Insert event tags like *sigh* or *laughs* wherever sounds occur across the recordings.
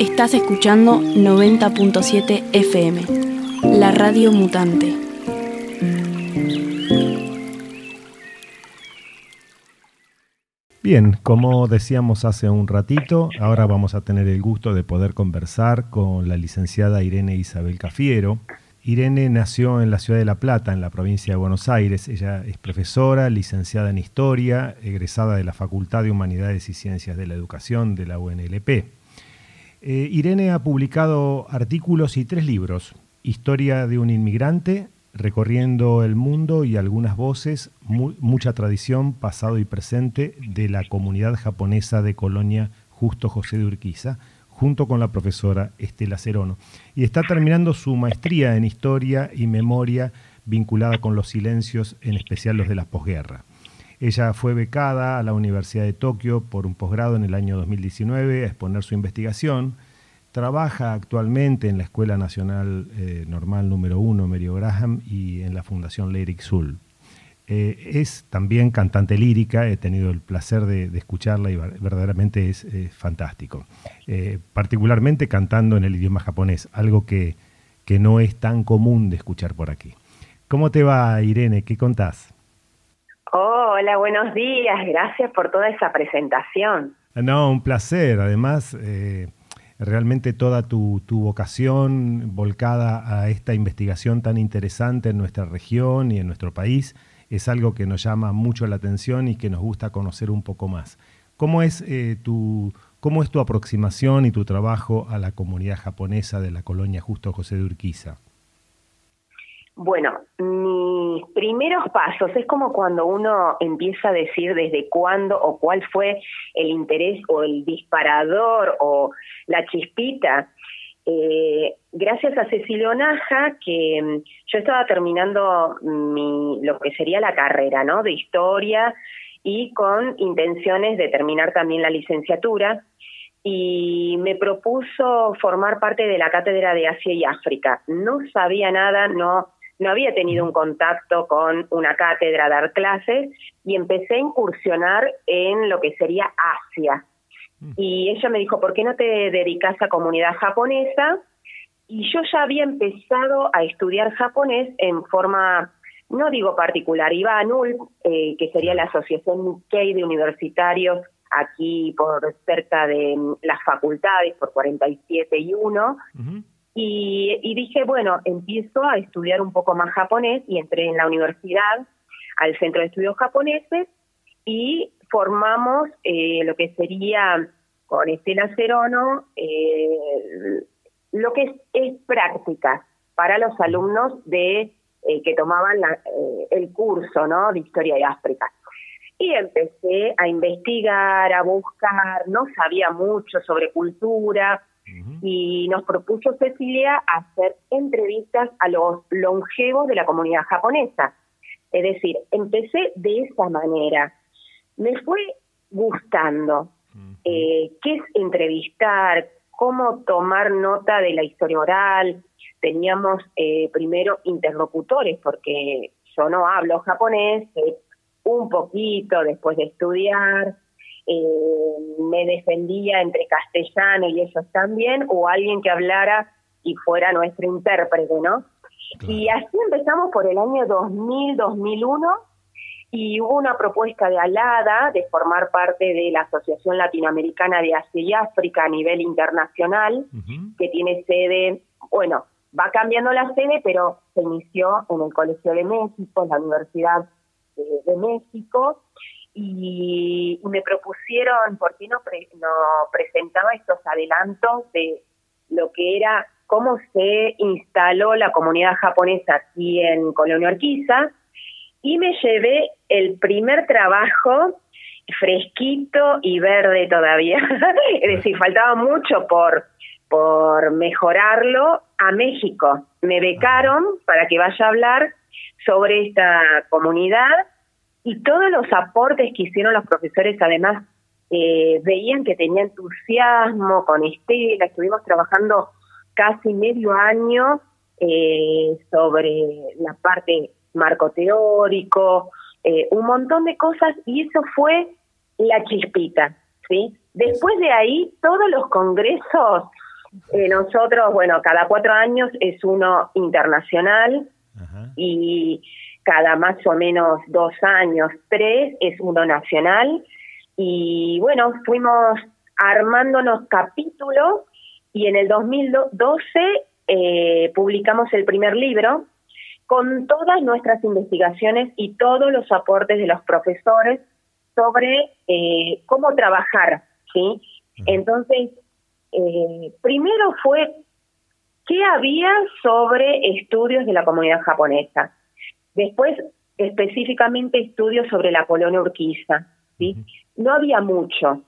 Estás escuchando 90.7 FM, la radio mutante. Bien, como decíamos hace un ratito, ahora vamos a tener el gusto de poder conversar con la licenciada Irene Isabel Cafiero. Irene nació en la ciudad de La Plata, en la provincia de Buenos Aires. Ella es profesora, licenciada en Historia, egresada de la Facultad de Humanidades y Ciencias de la Educación de la UNLP. Eh, Irene ha publicado artículos y tres libros, Historia de un inmigrante, recorriendo el mundo y algunas voces, mucha tradición, pasado y presente de la comunidad japonesa de Colonia Justo José de Urquiza, junto con la profesora Estela Cerono. Y está terminando su maestría en historia y memoria vinculada con los silencios, en especial los de la posguerra. Ella fue becada a la Universidad de Tokio por un posgrado en el año 2019 a exponer su investigación Trabaja actualmente en la Escuela Nacional eh, Normal número 1, Merio Graham, y en la Fundación Lyric Sul. Eh, es también cantante lírica, he tenido el placer de, escucharla y verdaderamente es fantástico. Eh, particularmente cantando en el idioma japonés, algo que, que no es tan común de escuchar por aquí. ¿Cómo te va, Irene? ¿Qué contás? hola, buenos días. Gracias por toda esa presentación. No, un placer. Además, realmente toda tu, vocación volcada a esta investigación tan interesante en nuestra región y en nuestro país es algo que nos llama mucho la atención y que nos gusta conocer un poco más. ¿Cómo es, eh, tu, cómo es tu aproximación y tu trabajo a la comunidad japonesa de la colonia Justo José de Urquiza? Bueno, mis primeros pasos es como cuando uno empieza a decir desde cuándo o cuál fue el interés o el disparador o la chispita. Eh, gracias a Cecilio Naja, que mm, yo estaba terminando mi, lo que sería la carrera, ¿no? De historia y con intenciones de terminar también la licenciatura y me propuso formar parte de la cátedra de Asia y África. No sabía nada, no no había tenido un contacto con una cátedra, dar clases, y empecé a incursionar en lo que sería Asia. Mm. Y ella me dijo, ¿por qué no te dedicas a comunidad japonesa? Y yo ya había empezado a estudiar japonés en forma, no digo particular, iba a NUL, eh, que sería la Asociación Nikkei de Universitarios aquí por cerca de las facultades, por 47 y 1, y, dije, bueno, empiezo a estudiar un poco más japonés y entré en la universidad, al Centro de Estudios Japoneses, y formamos eh, lo que sería con Estela Cerono, eh, lo que es, práctica para los alumnos de eh, que tomaban el curso ¿no? de Historia de África. Y empecé a investigar, a buscar, no sabía mucho sobre cultura, y nos propuso Cecilia hacer entrevistas a los longevos de la comunidad japonesa. Es decir, empecé de esa manera. Me fue gustando eh, qué es entrevistar, cómo tomar nota de la historia oral. Teníamos eh, primero interlocutores, porque yo no hablo japonés, un poquito después de estudiar, eh, me defendía entre castellano y ellos también, o alguien que hablara y fuera nuestro intérprete, ¿no? Y así empezamos por el año 2000-2001 y hubo una propuesta de Alada de formar parte de la Asociación Latinoamericana de Asia y África a nivel internacional, que tiene sede, bueno, va cambiando la sede, pero se inició en el Colegio de México, en la Universidad de México, y me propusieron, ¿por qué no, no presentaba estos adelantos de lo que era cómo se instaló la comunidad japonesa aquí en Colonia Orquiza? Y me llevé el primer trabajo fresquito y verde todavía, *laughs* es decir, faltaba mucho por, por mejorarlo a México. Me becaron para que vaya a hablar sobre esta comunidad y todos los aportes que hicieron los profesores, además, eh, veían que tenía entusiasmo con Estela, estuvimos trabajando casi medio año eh, sobre la parte marco teórico, eh, un montón de cosas y eso fue la chispita, ¿sí? Después de ahí, todos los congresos, eh, nosotros, bueno, cada cuatro años es uno internacional y cada más o menos dos años, tres, es uno nacional. Y bueno, fuimos armándonos capítulos y en el 2012 eh, publicamos el primer libro con todas nuestras investigaciones y todos los aportes de los profesores sobre eh, cómo trabajar, ¿sí? Entonces, eh, primero fue qué había sobre estudios de la comunidad japonesa. Después, específicamente estudios sobre la colonia Urquiza, ¿sí? No había mucho.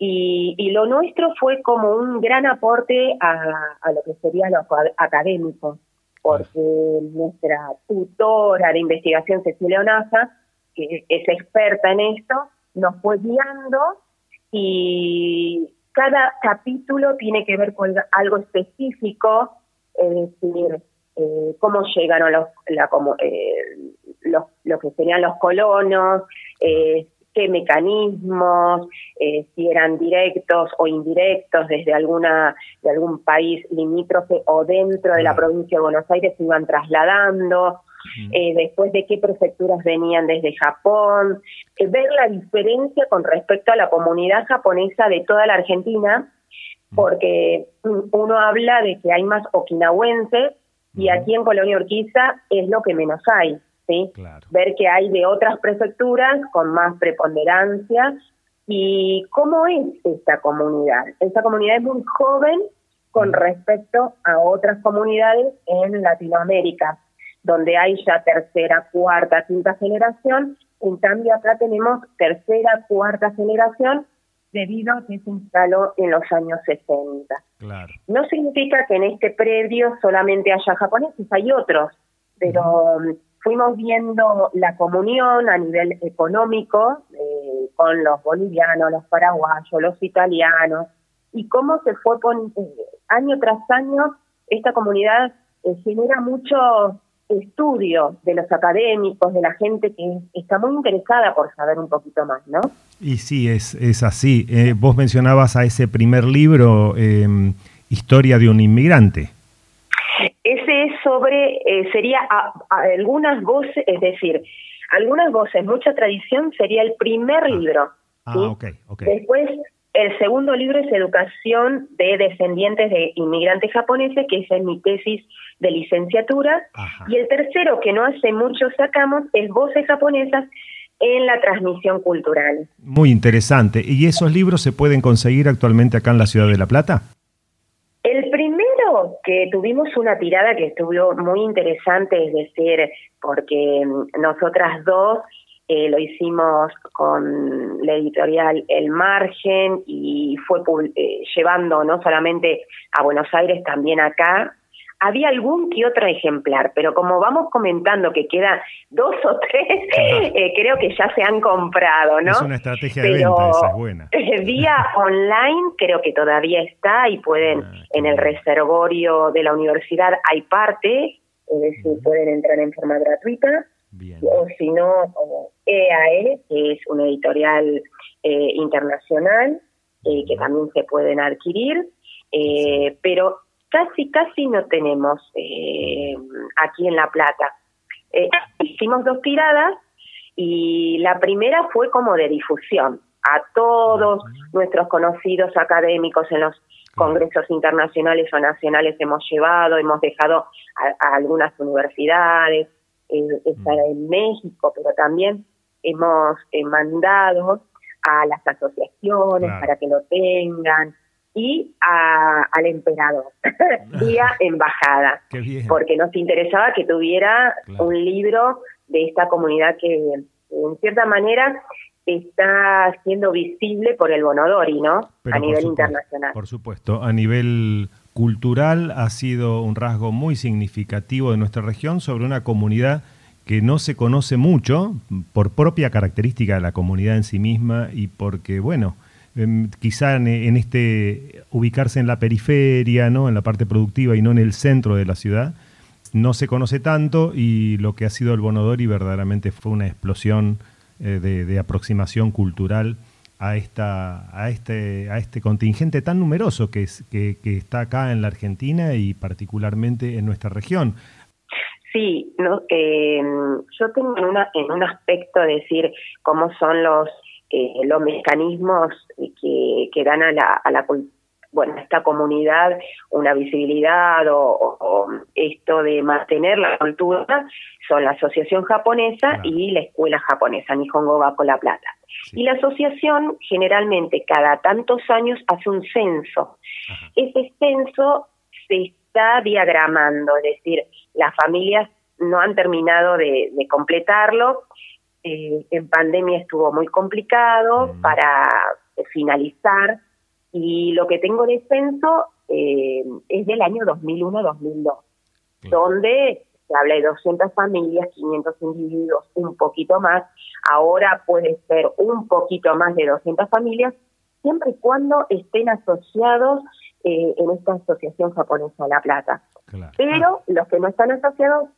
Y, y, lo nuestro fue como un gran aporte a, a lo que sería lo académico, porque nuestra tutora de investigación, Cecilia Onaza, que es experta en esto, nos fue guiando y cada capítulo tiene que ver con algo específico, es decir, eh, cómo llegaron los, la, eh, los, lo que serían los colonos, eh, qué mecanismos, eh, si eran directos o indirectos desde alguna de algún país limítrofe o dentro de la provincia de Buenos Aires se iban trasladando, eh, después de qué prefecturas venían desde Japón, eh, ver la diferencia con respecto a la comunidad japonesa de toda la Argentina, porque uno habla de que hay más okinawenses y aquí en Colonia Urquiza es lo que menos hay. Ver que hay de otras prefecturas con más preponderancia y cómo es esta comunidad. Esta comunidad es muy joven con respecto a otras comunidades en Latinoamérica, donde hay ya tercera, cuarta, quinta generación. En cambio, acá tenemos tercera, cuarta generación debido a que se instaló en los años 60. No significa que en este predio solamente haya japoneses, hay otros, pero fuimos viendo la comunión a nivel económico eh, con los bolivianos, los paraguayos, los italianos, y cómo se fue con, eh, año tras año, esta comunidad eh, genera mucho estudio de los académicos, de la gente que está muy interesada por saber un poquito más, ¿no? Y sí, es, es así. vos mencionabas a ese primer libro, Historia de un inmigrante. Sobre, eh, sería algunas voces, es decir, algunas voces, mucha tradición, sería el primer ah. libro. Ah, Después, el segundo libro es Educación de Descendientes de Inmigrantes Japoneses, que es mi tesis de licenciatura. Y el tercero, que no hace mucho sacamos, es Voces Japonesas en la transmisión cultural. Muy interesante. ¿Y esos libros se pueden conseguir actualmente acá en la ciudad de La Plata? El primero que tuvimos una tirada que estuvo muy interesante, es decir, porque mm, nosotras dos eh, lo hicimos con la editorial El Margen y fue eh, llevando no solamente a Buenos Aires, también acá, había algún que otro ejemplar, pero como vamos comentando que queda dos o tres, *laughs* eh, creo que ya se han comprado, ¿no? Es una estrategia de venta, esa es buena. *laughs* Vía online creo que todavía está y pueden, ah, en el reservorio de la universidad hay parte, es decir, pueden entrar en forma gratuita. O si no, EAE, e, que es una editorial eh, internacional, eh, que también se pueden adquirir. pero casi, casi no tenemos eh, aquí en La Plata. Eh, hicimos dos tiradas y la primera fue como de difusión a todos nuestros conocidos académicos en los congresos internacionales o nacionales hemos llevado, hemos dejado a, algunas universidades, eh, estar en México, pero también hemos mandado a las asociaciones para que lo tengan, y al emperador. *laughs* Vía *laughs* embajada, porque nos interesaba que tuviera un libro de esta comunidad que en cierta manera está siendo visible por el Bonodori, ¿no? a nivel internacional. Por supuesto, a nivel cultural ha sido un rasgo muy significativo de nuestra región sobre una comunidad que no se conoce mucho por propia característica de la comunidad en sí misma y porque, bueno, Quizá en, este ubicarse en la periferia, ¿no? en la parte productiva y no en el centro de la ciudad, no se conoce tanto y lo que ha sido el Bonodori verdaderamente fue una explosión eh, de, aproximación cultural a, esta, a, este, a este contingente tan numeroso que, es, que, está acá en la Argentina y particularmente en nuestra región. Sí, no, eh, yo tengo en, una, en un aspecto decir cómo son los, eh, los mecanismos que, que dan a la, a la, bueno, esta comunidad una visibilidad o, esto de mantener la cultura son la Asociación Japonesa y la Escuela Japonesa, Nihongo Bako La Plata. Y la asociación generalmente cada tantos años hace un censo. Ese censo se está diagramando, es decir, las familias no han terminado de, completarlo. Eh, en pandemia estuvo muy complicado para finalizar y lo que tengo de censo eh, es del año 2001-2002, donde se habla de 200 familias, 500 individuos, un poquito más. Ahora puede ser un poquito más de 200 familias, siempre y cuando estén asociados eh, en esta Asociación Japonesa de La Plata. Pero los que no están asociados,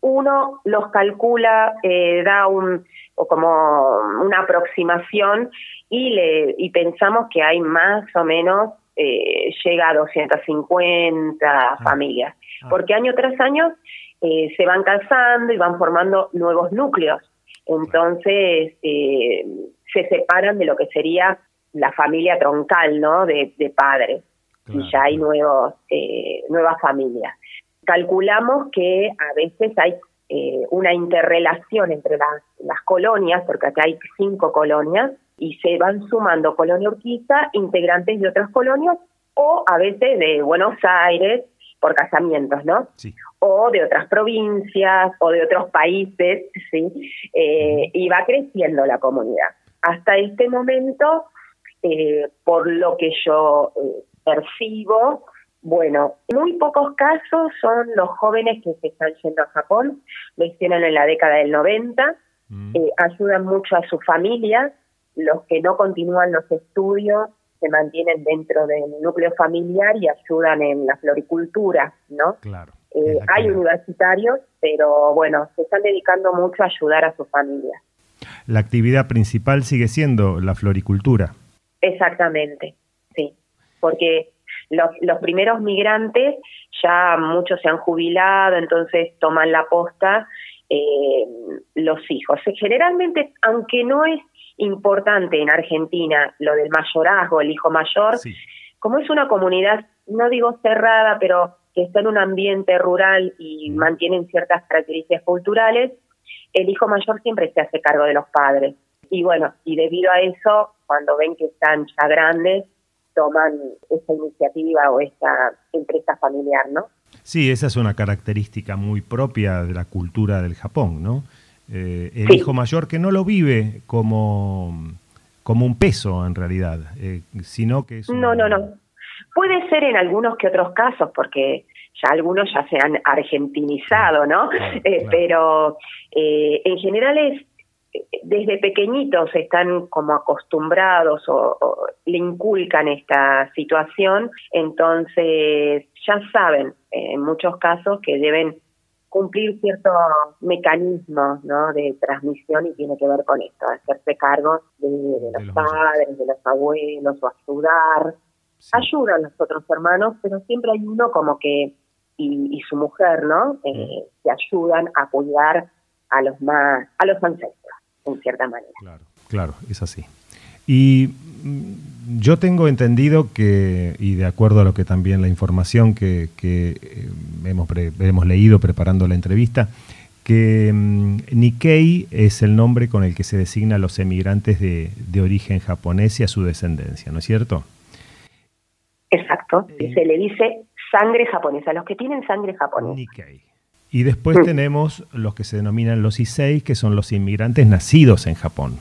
uno los calcula, eh, da un o como una aproximación y, le, y pensamos que hay más o menos, eh, llega a 250 ah. familias, ah. porque año tras año eh, se van casando y van formando nuevos núcleos. Entonces eh, se separan de lo que sería la familia troncal, ¿no? De, padres. Y ya hay nuevos, nuevas familias. Calculamos que a veces hay una interrelación entre las, las colonias, porque acá hay cinco colonias, y se van sumando Colonia Urquiza, integrantes de otras colonias o a veces de Buenos Aires por casamientos, ¿no? Sí. O de otras provincias o de otros países, ¿sí? Eh, y va creciendo la comunidad. Hasta este momento, eh, por lo que yo eh, percibo, bueno, muy pocos casos son los jóvenes que se están yendo a Japón, lo hicieron en la década del 90, mm. ayudan mucho a su familia, los que no continúan los estudios se mantienen dentro del núcleo familiar y ayudan en la floricultura, ¿no? Claro. Eh, hay universitarios, pero bueno, se están dedicando mucho a ayudar a su familia. La actividad principal sigue siendo la floricultura. Exactamente, sí, porque los, los primeros migrantes ya muchos se han jubilado, entonces toman la posta eh, los hijos. Generalmente, aunque no es importante en Argentina lo del mayorazgo, el hijo mayor, como es una comunidad, no digo cerrada, pero que está en un ambiente rural y mantienen ciertas características culturales, el hijo mayor siempre se hace cargo de los padres. Y bueno, y debido a eso, cuando ven que están ya grandes, toman esta iniciativa o esta empresa familiar, ¿no? Sí, esa es una característica muy propia de la cultura del Japón, ¿no? Eh, el hijo mayor que no lo vive como, como un peso en realidad, eh, sino que es... No, no, no. Puede ser en algunos que otros casos, porque ya algunos ya se han argentinizado, ¿no? Eh, pero en general es, desde pequeñitos están como acostumbrados o, le inculcan esta situación, entonces ya saben en muchos casos que deben cumplir ciertos mecanismos ¿no? de transmisión y tiene que ver con esto, hacerse cargo de, los, padres, de los abuelos o ayudar. Ayudan los otros hermanos, pero siempre hay uno como que, y, su mujer, ¿no? Eh, que ayudan a cuidar a los más, a los ancestros, en cierta manera. Claro, claro, es así. Y mm, yo tengo entendido que, y de acuerdo a lo que también la información que, eh, hemos, hemos leído preparando la entrevista, que mm, Nikkei es el nombre con el que se designa a los emigrantes de, origen japonés y a su descendencia, ¿no es cierto? Exacto, eh, se le dice sangre japonesa, los que tienen sangre japonesa. Nikkei. Y después tenemos los que se denominan los Issei, que son los inmigrantes nacidos en Japón.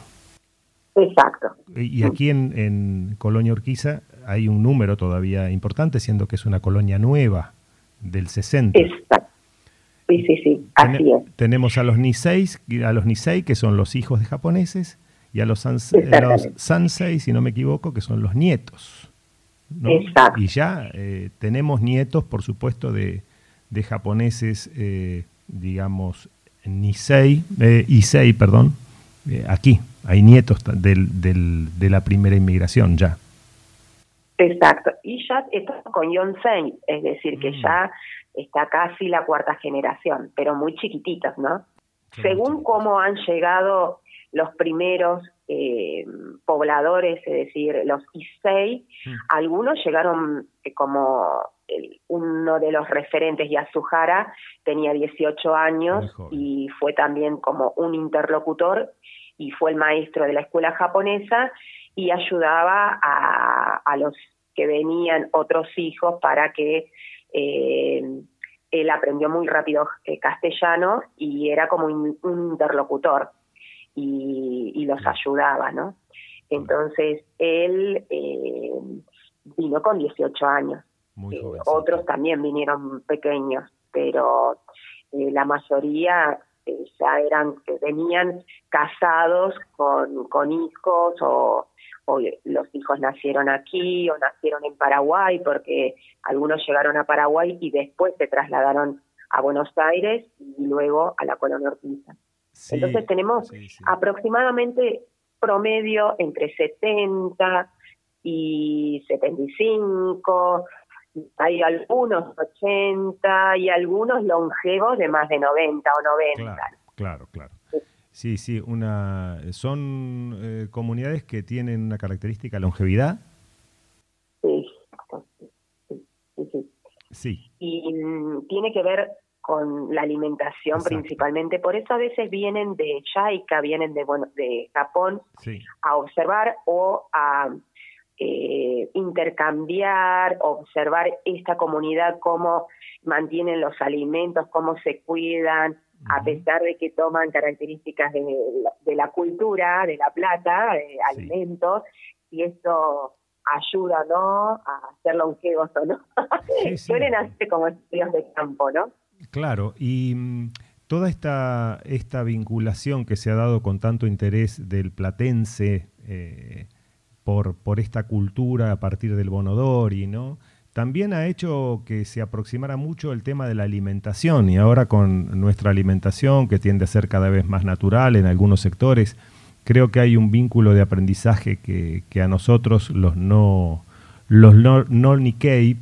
Exacto. Y aquí en, en Colonia Urquiza hay un número todavía importante, siendo que es una colonia nueva del 60. Exacto. Sí, sí, sí, así es. Tenemos a los Nisei, a los Nisei, que son los hijos de japoneses, y a los, Sansei, si no me equivoco, que son los nietos. Exacto. Y ya eh, tenemos nietos, por supuesto, de, de japoneses, eh, digamos, Nisei, eh, Issei, perdón, eh, aquí. Hay nietos del, del, de la primera inmigración ya. Exacto. Y ya está con Yonsei, es decir, que mm. ya está casi la cuarta generación, pero muy chiquititos, ¿no? Según cómo han llegado los primeros eh, pobladores, es decir, los Issei, mm. algunos llegaron eh, como uno de los referentes, Yasuhara, tenía 18 años y fue también como un interlocutor y fue el maestro de la escuela japonesa y ayudaba a, a los que venían otros hijos para que eh, él aprendió muy rápido eh, castellano y era como un, interlocutor y, los ayudaba, ¿no? Entonces él eh, vino con 18 años. otros también vinieron pequeños, pero la mayoría ya eran, venían casados con, con hijos o, los hijos nacieron aquí o nacieron en Paraguay porque algunos llegaron a Paraguay y después se trasladaron a Buenos Aires y luego a la colonia Ortiza. Entonces tenemos aproximadamente promedio entre 70 y 75, hay algunos 80 y algunos longevos de más de 90 o 90. Claro, claro. Sí, sí, una, son eh, comunidades que tienen una característica longevidad. Sí, sí. Y mm, tiene que ver con la alimentación principalmente, por eso a veces vienen de Chaika, vienen de, bueno, de Japón a observar o a eh, intercambiar, observar esta comunidad, cómo mantienen los alimentos, cómo se cuidan, a pesar de que toman características de, la cultura, de la plata, de alimentos, y esto ayuda, ¿no? A hacer longevos o no. *laughs* Suelen hacer como estudios de campo, ¿no? Claro, y mm, toda esta, esta vinculación que se ha dado con tanto interés del platense eh, por, por esta cultura a partir del Bonodori, ¿no? también ha hecho que se aproximara mucho el tema de la alimentación y ahora con nuestra alimentación que tiende a ser cada vez más natural en algunos sectores, creo que hay un vínculo de aprendizaje que, que a nosotros los no los no, no Nikkei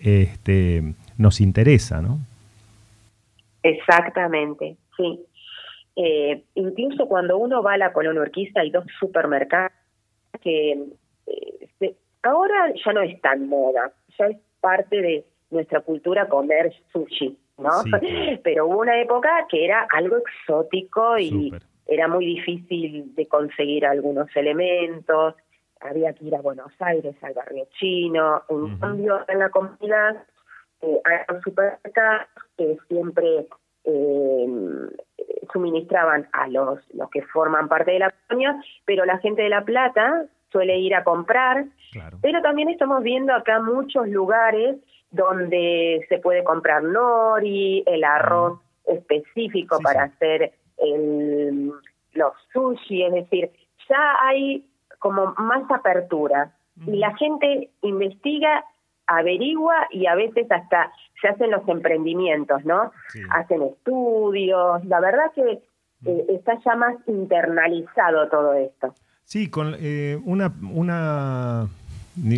este, nos interesa, ¿no? Exactamente, sí. Eh, incluso cuando uno va a la colonia Urquiza hay dos supermercados que eh, ahora ya no es tan moda, ya es parte de nuestra cultura comer sushi, ¿no? *laughs* Pero hubo una época que era algo exótico y era muy difícil de conseguir algunos elementos, había que ir a Buenos Aires, al barrio chino, en cambio en la comunidad eh, hay supermercados que siempre eh, suministraban a los, los que forman parte de la colonia, pero la gente de La Plata suele ir a comprar, pero también estamos viendo acá muchos lugares donde se puede comprar nori, el arroz específico para hacer el, los sushi, es decir, ya hay como más apertura. Y la gente investiga, averigua y a veces hasta se hacen los emprendimientos, ¿no? Hacen estudios, la verdad que eh, está ya más internalizado todo esto. Sí, con eh, una, una,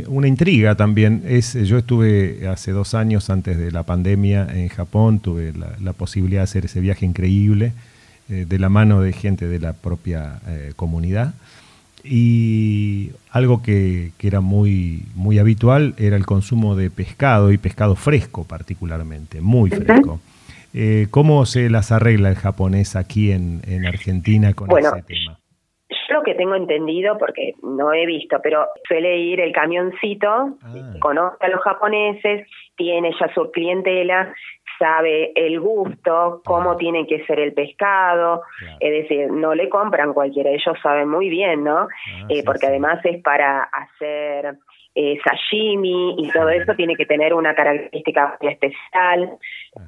una, intriga también. Es, yo estuve hace dos años antes de la pandemia en Japón, tuve la, posibilidad de hacer ese viaje increíble eh, de la mano de gente de la propia eh, comunidad. Y algo que, que, era muy, muy habitual era el consumo de pescado y pescado fresco particularmente, muy fresco. ¿Cómo se las arregla el japonés aquí en, en Argentina con ese tema? lo que tengo entendido, porque no he visto, pero suele ir el camioncito, ah. conoce a los japoneses, tiene ya su clientela, sabe el gusto, cómo tiene que ser el pescado, es decir, no le compran cualquiera, ellos saben muy bien, ¿no? Ah, eh, porque además es para hacer eh, sashimi y todo eso tiene que tener una característica especial.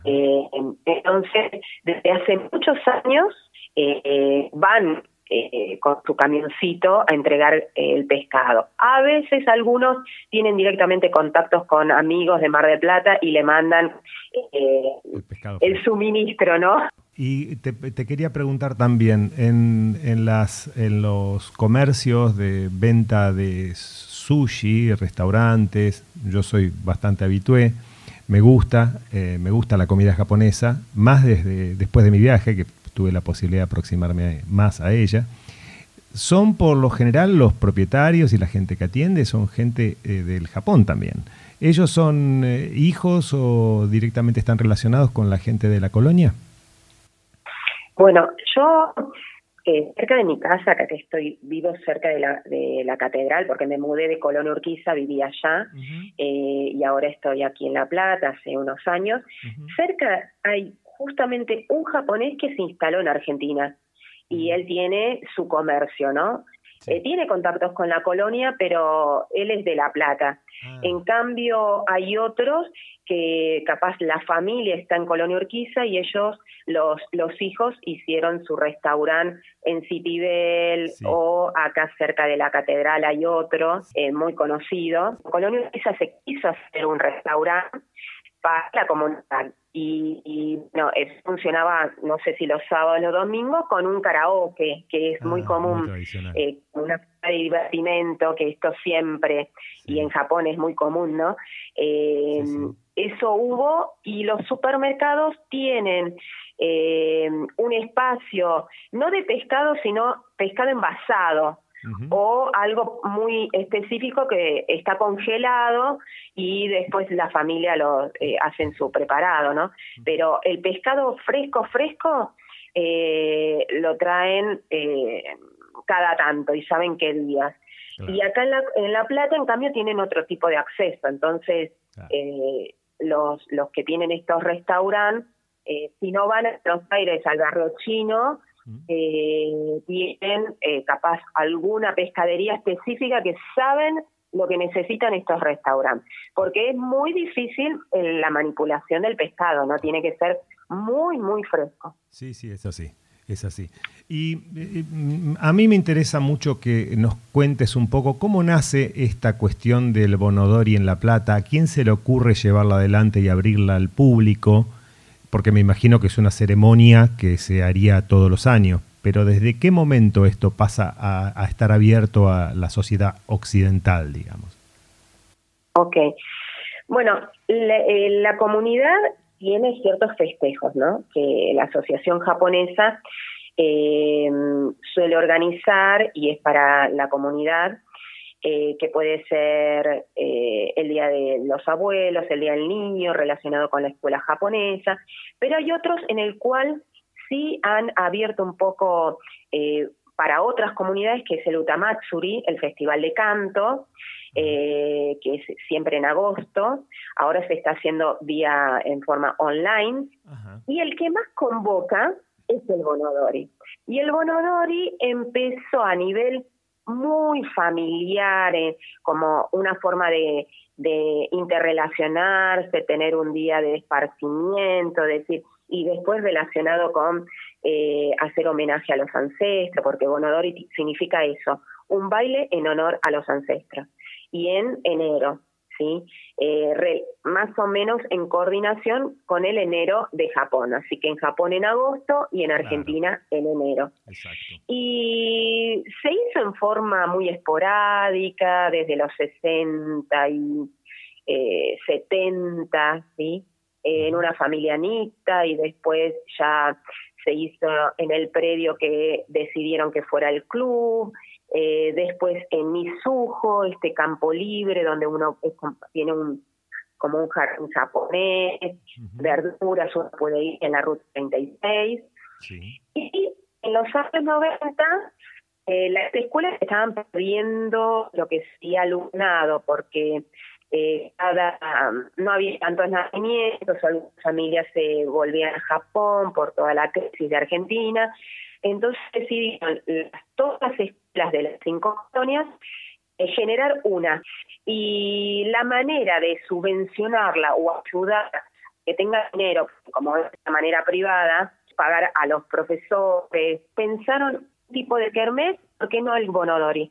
Eh, entonces, desde hace muchos años van eh, con su camioncito a entregar el pescado. A veces algunos tienen directamente contactos con amigos de Mar del Plata y le mandan el, suministro, ¿no? Y te, quería preguntar también, en, en, las, en los comercios de venta de sushi, restaurantes, yo soy bastante habitué, me gusta, eh, me gusta la comida japonesa, más desde después de mi viaje, que tuve la posibilidad de aproximarme más a ella. Son por lo general los propietarios y la gente que atiende, son gente eh, del Japón también. ¿Ellos son eh, hijos o directamente están relacionados con la gente de la colonia? Bueno, yo cerca de mi casa, que estoy, vivo cerca de la, de la catedral, porque me mudé de Colón Urquiza, vivía allá, eh, y ahora estoy aquí en La Plata hace unos años. Cerca hay justamente un japonés que se instaló en Argentina, y él tiene su comercio, ¿no? Eh, tiene contactos con la colonia, pero él es de La Plata. Ah. En cambio, hay otros que capaz la familia está en Colonia Urquiza y ellos, los, los hijos, hicieron su restaurante en Citibel o acá cerca de la catedral hay otro eh, muy conocido. Colonia Urquiza se quiso hacer un restaurante para la comunidad. Y, no funcionaba no sé si los sábados o los domingos con un karaoke que es muy ah, común eh, una de divertimento que esto siempre y en Japón es muy común no eh, eso hubo y los supermercados tienen eh, un espacio no de pescado sino pescado envasado o algo muy específico que está congelado y después la familia lo eh, hacen su preparado, ¿no? Pero el pescado fresco, fresco, eh, lo traen eh, cada tanto y saben qué días. Y acá en la, en la Plata, en cambio, tienen otro tipo de acceso. Entonces, eh, los, los que tienen estos restaurantes, eh, si no van a Buenos Aires al barrio chino, eh, tienen eh, capaz alguna pescadería específica que saben lo que necesitan estos restaurantes, porque es muy difícil eh, la manipulación del pescado, no tiene que ser muy, muy fresco. Sí, sí, es así. Es así. Y eh, a mí me interesa mucho que nos cuentes un poco cómo nace esta cuestión del Bonodori en La Plata, a quién se le ocurre llevarla adelante y abrirla al público, porque me imagino que es una ceremonia que se haría todos los años, pero ¿desde qué momento esto pasa a, estar abierto a la sociedad occidental, digamos? Ok. Bueno, eh, la, comunidad tiene ciertos festejos, ¿no? Que la Asociación Japonesa eh, suele organizar y es para la comunidad eh, que puede ser eh, el Día de los Abuelos, el Día del Niño, relacionado con la escuela japonesa, pero hay otros en el cual sí han abierto un poco eh, para otras comunidades, que es el Utamatsuri, el Festival de Canto, que es siempre en agosto, ahora se está haciendo vía en forma online, y el que más convoca es el Bonodori. Y el Bonodori empezó a nivel muy familiares, como una forma de, de interrelacionarse, tener un día de esparcimiento, decir, y después relacionado con eh, hacer homenaje a los ancestros, porque Bonodori significa eso, un baile en honor a los ancestros. Y en enero, ¿sí? Eh, más o menos en coordinación con el enero de Japón. Así que en Japón en agosto y en Argentina en enero. Y se hizo en forma muy esporádica desde los 60 y 70, eh, ¿sí? en una familia anita y después ya se hizo en el predio que decidieron que fuera el club eh, después en Misujo, este campo libre donde uno tiene un como un jardín japonés, verduras, uno puede ir en la ruta 36. Y en los años 90 eh, las escuelas estaban perdiendo lo que sería alumnado porque eh, cada, no había tantos nacimientos, algunas familias se volvían a Japón por toda la crisis de Argentina, entonces decidieron todas las escuelas de las cinco colonias eh, generar una. Y la manera de subvencionarla o ayudar que tenga dinero, como de manera privada, pagar a los profesores, pensaron tipo de kermés, ¿por qué no el bonodori?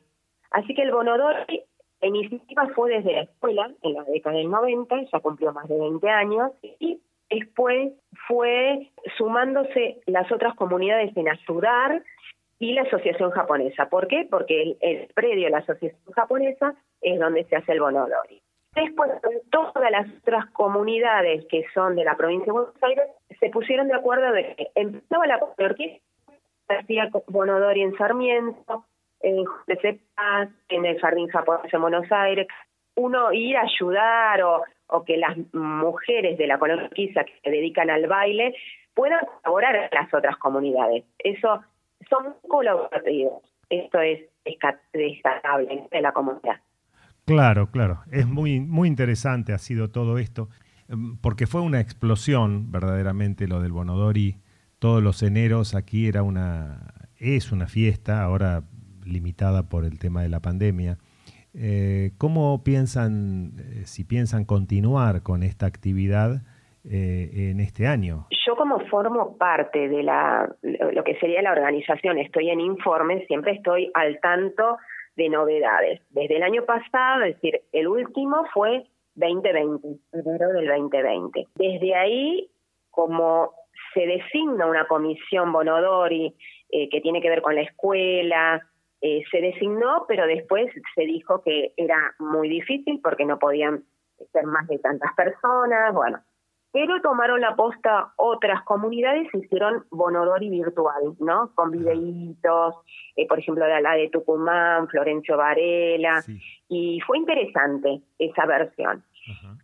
Así que el bonodori, la iniciativa fue desde la escuela, en la década del 90, ya cumplió más de 20 años, y después fue sumándose las otras comunidades en ayudar y la asociación japonesa. ¿Por qué? Porque el, predio de la asociación japonesa es donde se hace el bonodori. Después, todas las otras comunidades que son de la provincia de Buenos Aires se pusieron de acuerdo de que empezaba la orquesta, hacía Bonodori en Sarmiento, en en el Jardín Japonés en Buenos Aires, uno ir a ayudar o, o que las mujeres de la colonia que se dedican al baile puedan colaborar a las otras comunidades. Eso son colaborativos. Esto es destacable de la comunidad. Claro, claro. Es muy, muy interesante ha sido todo esto, em, porque fue una explosión verdaderamente lo del Bonodori. Todos los eneros aquí era una, es una fiesta, ahora limitada por el tema de la pandemia. Eh, ¿Cómo piensan, eh, si piensan continuar con esta actividad eh, en este año? Yo como formo parte de la, lo que sería la organización, estoy en informes, siempre estoy al tanto de novedades. Desde el año pasado, es decir, el último fue 2020, febrero del 2020. Desde ahí, como se designa una comisión Bonodori que tiene que ver con la escuela, eh, se designó, pero después se dijo que era muy difícil porque no podían ser más de tantas personas, bueno, pero tomaron la posta otras comunidades hicieron Bonodori virtual, ¿no? Con videitos, eh, por ejemplo, la, la de Tucumán, Florencio Varela, y fue interesante esa versión.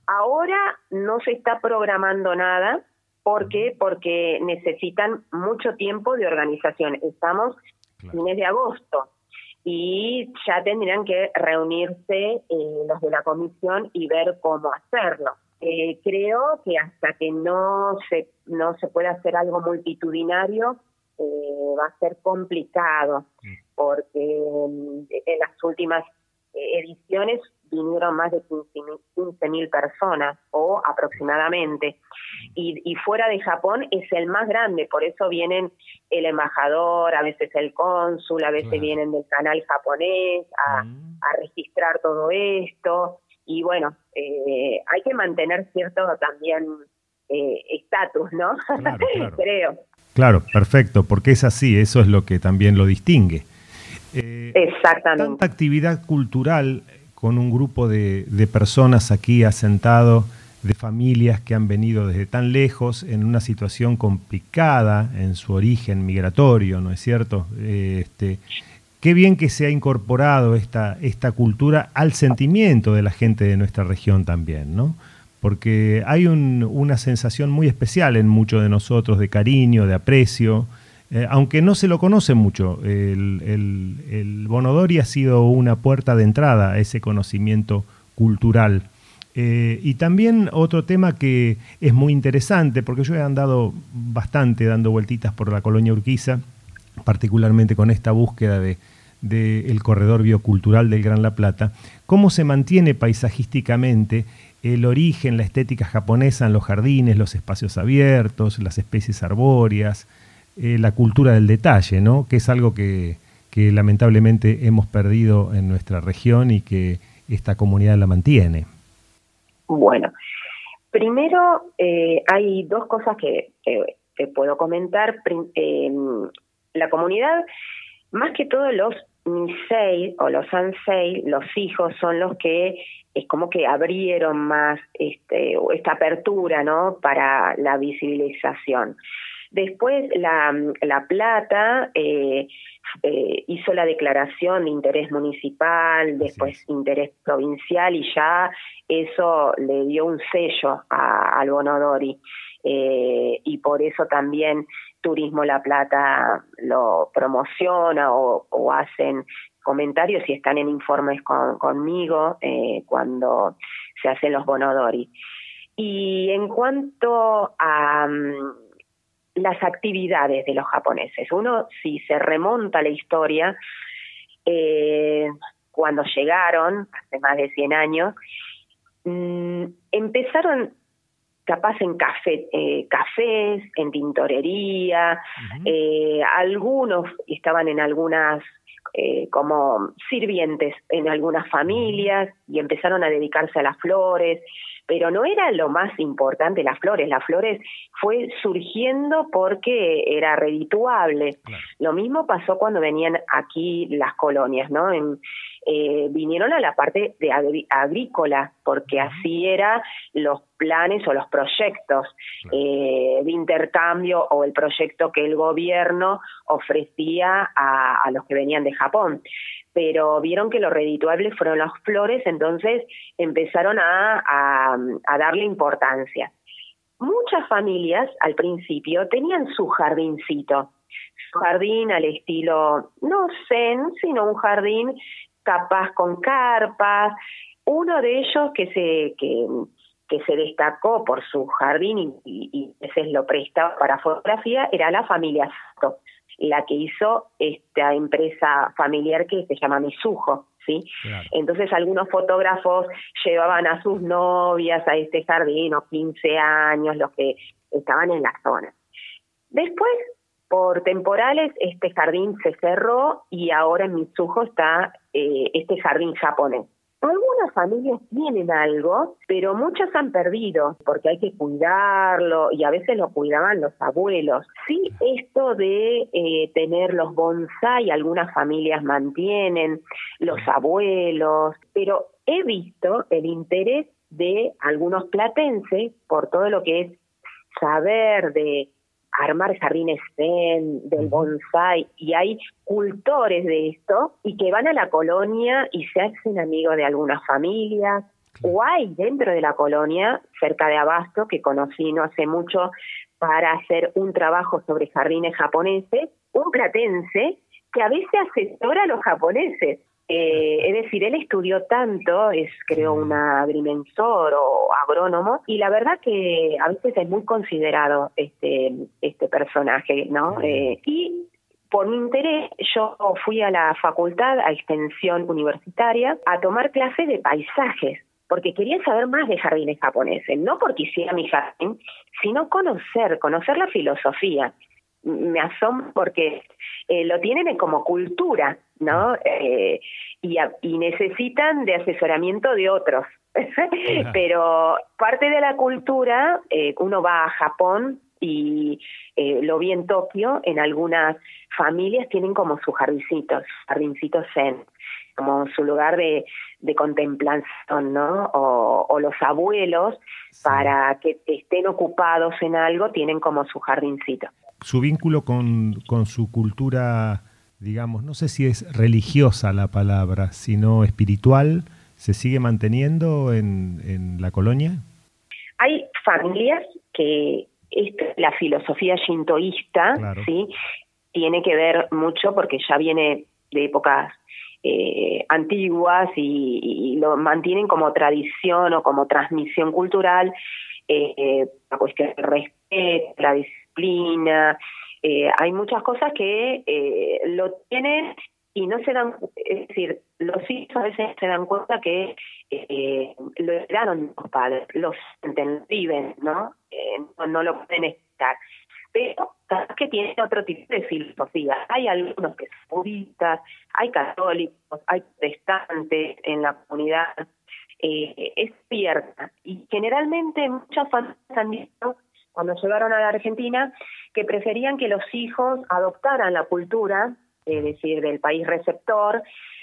Ahora no se está programando nada, ¿por qué? Porque necesitan mucho tiempo de organización. Estamos fines de agosto y ya tendrían que reunirse eh, los de la comisión y ver cómo hacerlo. Eh, creo que hasta que no se, no se pueda hacer algo multitudinario, eh, va a ser complicado, mm. porque mm, en las últimas eh, ediciones vinieron más de 15 mil personas o aproximadamente. Y, y, fuera de Japón es el más grande, por eso vienen el embajador, a veces el cónsul, a veces vienen del canal japonés a, mm. a registrar todo esto y bueno, eh, hay que mantener cierto también eh, estatus, ¿no? Claro, *laughs* Creo. Claro, perfecto, porque es así, eso es lo que también lo distingue. Eh, Exactamente. Tanta actividad cultural con un grupo de, de, personas aquí asentado, de familias que han venido desde tan lejos en una situación complicada en su origen migratorio, ¿no es cierto? este, qué bien que se ha incorporado esta, esta cultura al sentimiento de la gente de nuestra región también, ¿no? Porque hay una sensación muy especial en muchos de nosotros de cariño, de aprecio, eh, aunque no se lo conoce mucho. El, Bonodori ha sido una puerta de entrada a ese conocimiento cultural. Eh, y también otro tema que es muy interesante, porque yo he andado bastante dando vueltitas por la colonia Urquiza, particularmente con esta búsqueda de, del corredor biocultural del Gran La Plata, cómo se mantiene paisajísticamente el origen, la estética japonesa en los jardines, los espacios abiertos, las especies arbóreas, eh, la cultura del detalle, ¿no? que es algo que, lamentablemente hemos perdido en nuestra región y que esta comunidad la mantiene. Bueno, primero eh, hay dos cosas que, puedo comentar. Eh, la comunidad, más que todo los Nisei o los Ansei, los hijos, son los que es como que abrieron más este, esta apertura ¿no? para la visibilización. Después la, la Plata eh, eh, hizo la declaración de interés municipal, después interés provincial y ya eso le dio un sello a, al Bonodori. Eh, y por eso también Turismo La Plata lo promociona o, hacen comentarios y están en informes conmigo eh, cuando se hacen los bonodori. Y en cuanto a mm, las actividades de los japoneses, uno si se remonta a la historia, eh, cuando llegaron, hace más de 100 años, mm, empezaron capaz en café, eh, cafés, en tintorería, eh, algunos estaban en algunas eh, como sirvientes en algunas familias y empezaron a dedicarse a las flores, pero no era lo más importante las flores, las flores fue surgiendo porque era redituable. Lo mismo pasó cuando venían aquí las colonias, ¿no? En, eh, vinieron a la parte de agrícola, porque así eran los planes o los proyectos eh, de intercambio o el proyecto que el gobierno ofrecía a, a los que venían de Japón pero vieron que lo redituable fueron las flores, entonces empezaron a, a, darle importancia. Muchas familias al principio tenían su jardincito, su jardín al estilo, no zen, sino un jardín capaz con carpas. Uno de ellos que se, destacó por su jardín y, y, y lo prestaba para fotografía era la familia Sato la que hizo esta empresa familiar que se llama Misujo. ¿sí? Entonces algunos fotógrafos llevaban a sus novias a este jardín, o 15 años, los que estaban en la zona. Después, por temporales, este jardín se cerró y ahora en Misujo está eh, este jardín japonés. Algunas familias tienen algo, pero muchas han perdido porque hay que cuidarlo y a veces lo cuidaban los abuelos. Sí, esto de eh, tener los bonsai, algunas familias mantienen, los abuelos, pero he visto el interés de algunos platenses por todo lo que es saber de armar jardines zen, del bonsai, y hay cultores de esto, y que van a la colonia y se hacen amigos de algunas familias, o hay dentro de la colonia, cerca de Abasto, que conocí no hace mucho para hacer un trabajo sobre jardines japoneses, un platense que a veces asesora a los japoneses. Eh, es decir, él estudió tanto, es creo un agrimensor o agrónomo, y la verdad que a veces es muy considerado este, este personaje, ¿no? Eh, y por mi interés, yo fui a la facultad, a extensión universitaria, a tomar clases de paisajes porque quería saber más de jardines japoneses, no porque hiciera mi jardín, sino conocer, conocer la filosofía. Me asombro porque eh, lo tienen como cultura, ¿no? Eh, y, y necesitan de asesoramiento de otros. *laughs* Pero parte de la cultura, eh, uno va a Japón y eh, lo vi en Tokio, en algunas familias tienen como sus jardincitos, jardincitos zen, como su lugar de, de contemplación, ¿no? O, o los abuelos, para que estén ocupados en algo, tienen como su jardincito. Su vínculo con, con su cultura digamos, no sé si es religiosa la palabra, sino espiritual, se sigue manteniendo en, en la colonia? Hay familias que la filosofía shintoísta, ¿sí? Tiene que ver mucho porque ya viene de épocas eh, antiguas y, lo mantienen como tradición o como transmisión cultural, eh, la cuestión del respeto, la disciplina, eh, hay muchas cosas que eh, lo tienen y no se dan, es decir, los hijos a veces se dan cuenta que eh, lo heredaron los padres, lo sienten, viven, ¿no? Eh, no, lo pueden estar. Pero que tienen otro tipo de filosofía. Hay algunos que son budistas, hay católicos, hay protestantes en la comunidad. Es cierta. Y generalmente muchas familias han dicho cuando llegaron a la Argentina, que preferían que los hijos adoptaran la cultura, es decir, del país receptor,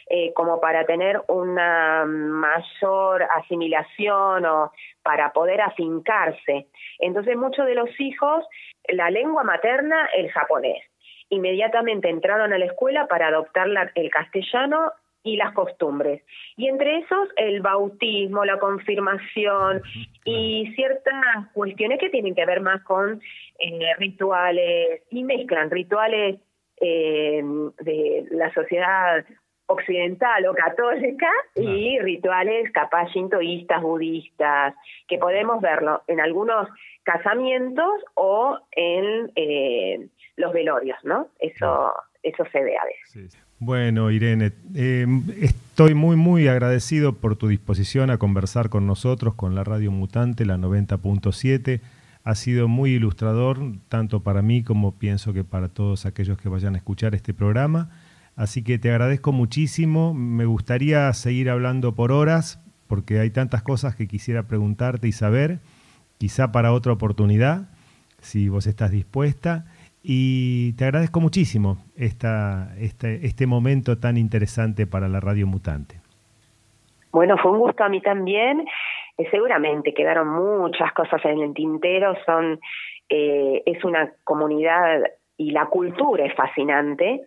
eh, como para tener una mayor asimilación o para poder afincarse. Entonces muchos de los hijos, la lengua materna, el japonés. Inmediatamente entraron a la escuela para adoptar el castellano y las costumbres. Y entre esos el bautismo, la confirmación y ciertas cuestiones que tienen que ver más con eh, rituales y mezclan rituales eh, de la sociedad occidental o católica y rituales capaz shintoístas, budistas, que podemos verlo en algunos casamientos o en eh, los velorios, ¿no? Eso eso se ve a veces. Bueno, Irene, eh, estoy muy, muy agradecido por tu disposición a conversar con nosotros, con la Radio Mutante, la 90.7. Ha sido muy ilustrador, tanto para mí como pienso que para todos aquellos que vayan a escuchar este programa. Así que te agradezco muchísimo. Me gustaría seguir hablando por horas, porque hay tantas cosas que quisiera preguntarte y saber, quizá para otra oportunidad, si vos estás dispuesta. Y te agradezco muchísimo esta, este, este momento tan interesante para la Radio Mutante. Bueno, fue un gusto a mí también. Eh, seguramente quedaron muchas cosas en el tintero. Son, eh, es una comunidad y la cultura es fascinante.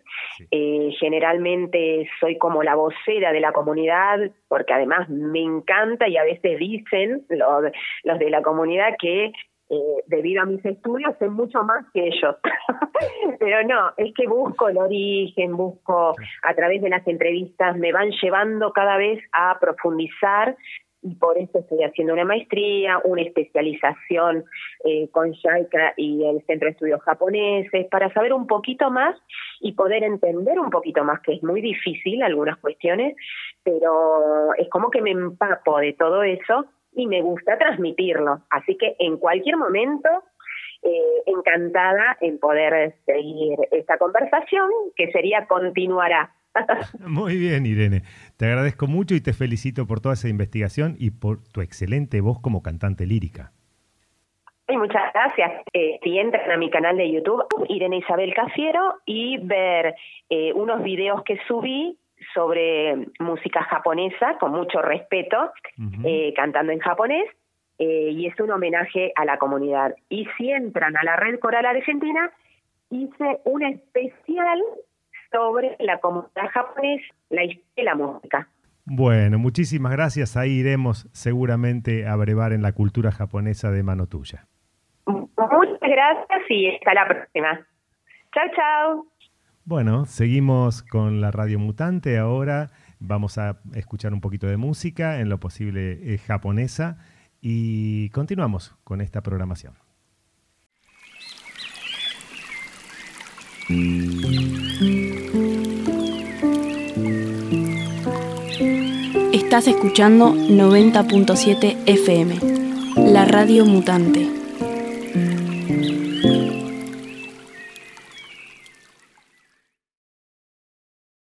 Eh, generalmente soy como la vocera de la comunidad, porque además me encanta y a veces dicen los, los de la comunidad que eh, debido a mis estudios, sé mucho más que ellos. *laughs* Pero no, es que busco el origen, busco a través de las entrevistas, me van llevando cada vez a profundizar y por eso estoy haciendo una maestría, una especialización eh, con Shaika y el Centro de Estudios Japoneses, para saber un poquito más y poder entender un poquito más, que es muy difícil algunas cuestiones, pero es como que me empapo de todo eso y me gusta transmitirlo. Así que en cualquier momento, eh, encantada en poder seguir esta conversación, que sería continuará. *laughs* Muy bien, Irene. Te agradezco mucho y te felicito por toda esa investigación y por tu excelente voz como cantante lírica. muchas gracias. Eh, si entran a mi canal de YouTube, Irene Isabel Cafiero, y ver eh, unos videos que subí sobre música japonesa, con mucho respeto, eh, cantando en japonés, eh, y es un homenaje a la comunidad. Y si entran a la Red Coral Argentina, hice un especial sobre la comunidad japonesa, la historia de la música. Bueno, muchísimas gracias. Ahí iremos seguramente a brevar en la cultura japonesa de mano tuya. Muchas gracias y hasta la próxima. Chao, chao. Bueno, seguimos con la radio mutante. Ahora vamos a escuchar un poquito de música, en lo posible eh, japonesa, y continuamos con esta programación. Estás escuchando 90.7 FM, la radio mutante.